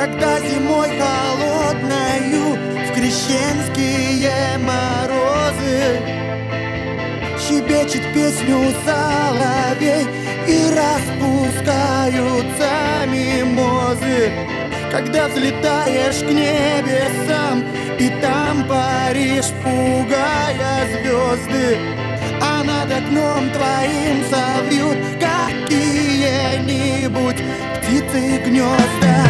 Когда зимой холодною В крещенские морозы Щебечет песню соловей И распускаются мимозы. Когда взлетаешь к небесам И там паришь, пугая звезды А над окном твоим совьют Какие-нибудь птицы гнезда